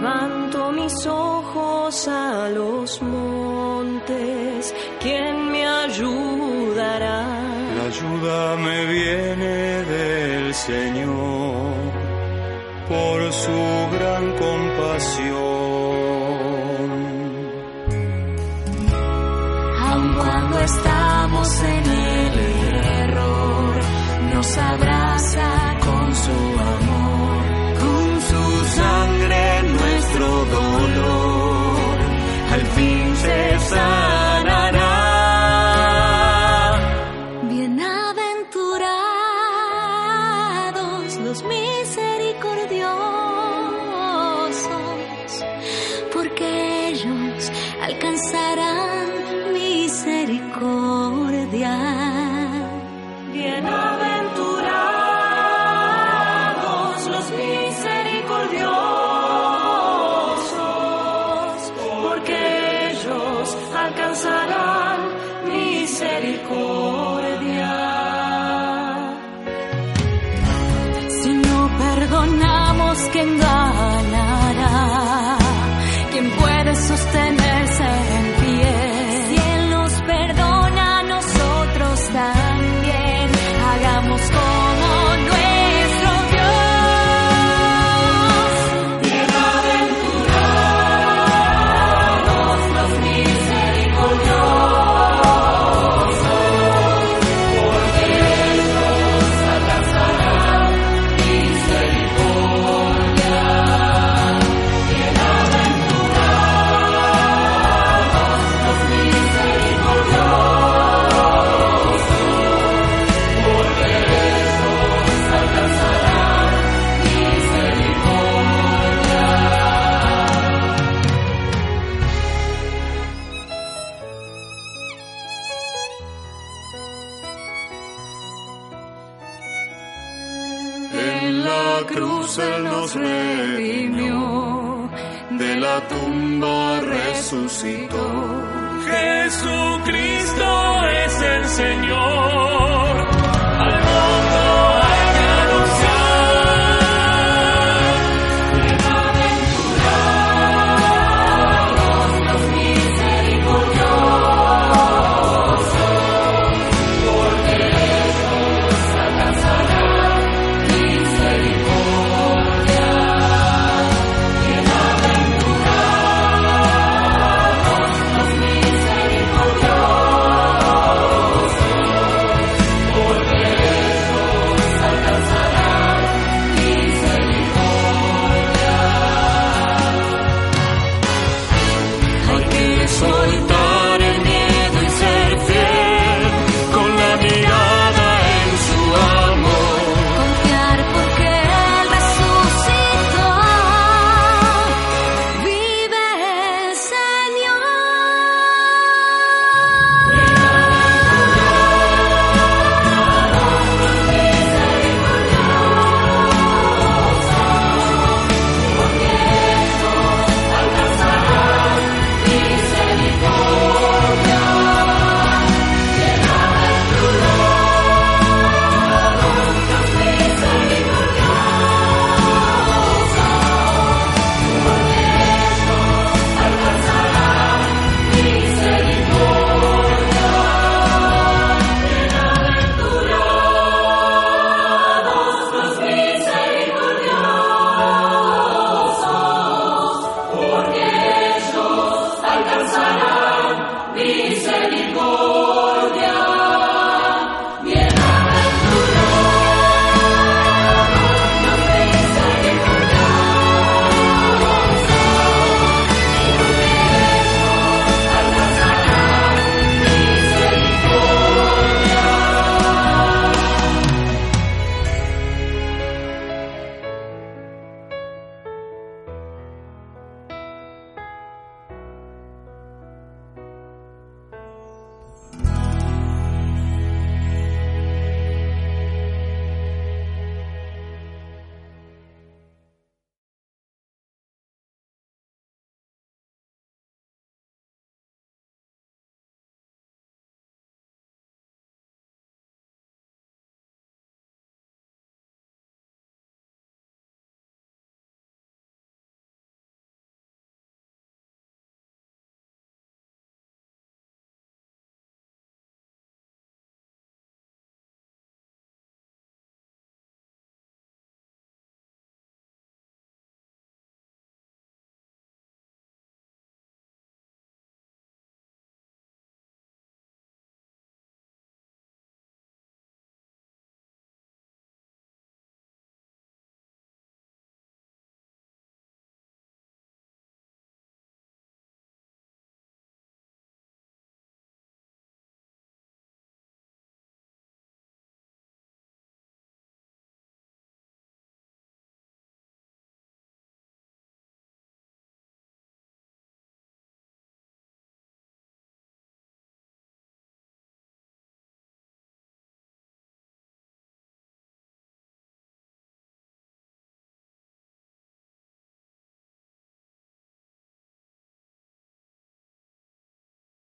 Levanto mis ojos a los montes, ¿quién me ayudará? La ayuda me viene del Señor, por su gran compasión. Aun cuando está fin se sanará. Bienaventurados los misericordiosos, porque ellos alcanzarán. perdonamos que engañamos. la cruz Él nos redimió, de la tumba resucitó. Jesucristo es el Señor.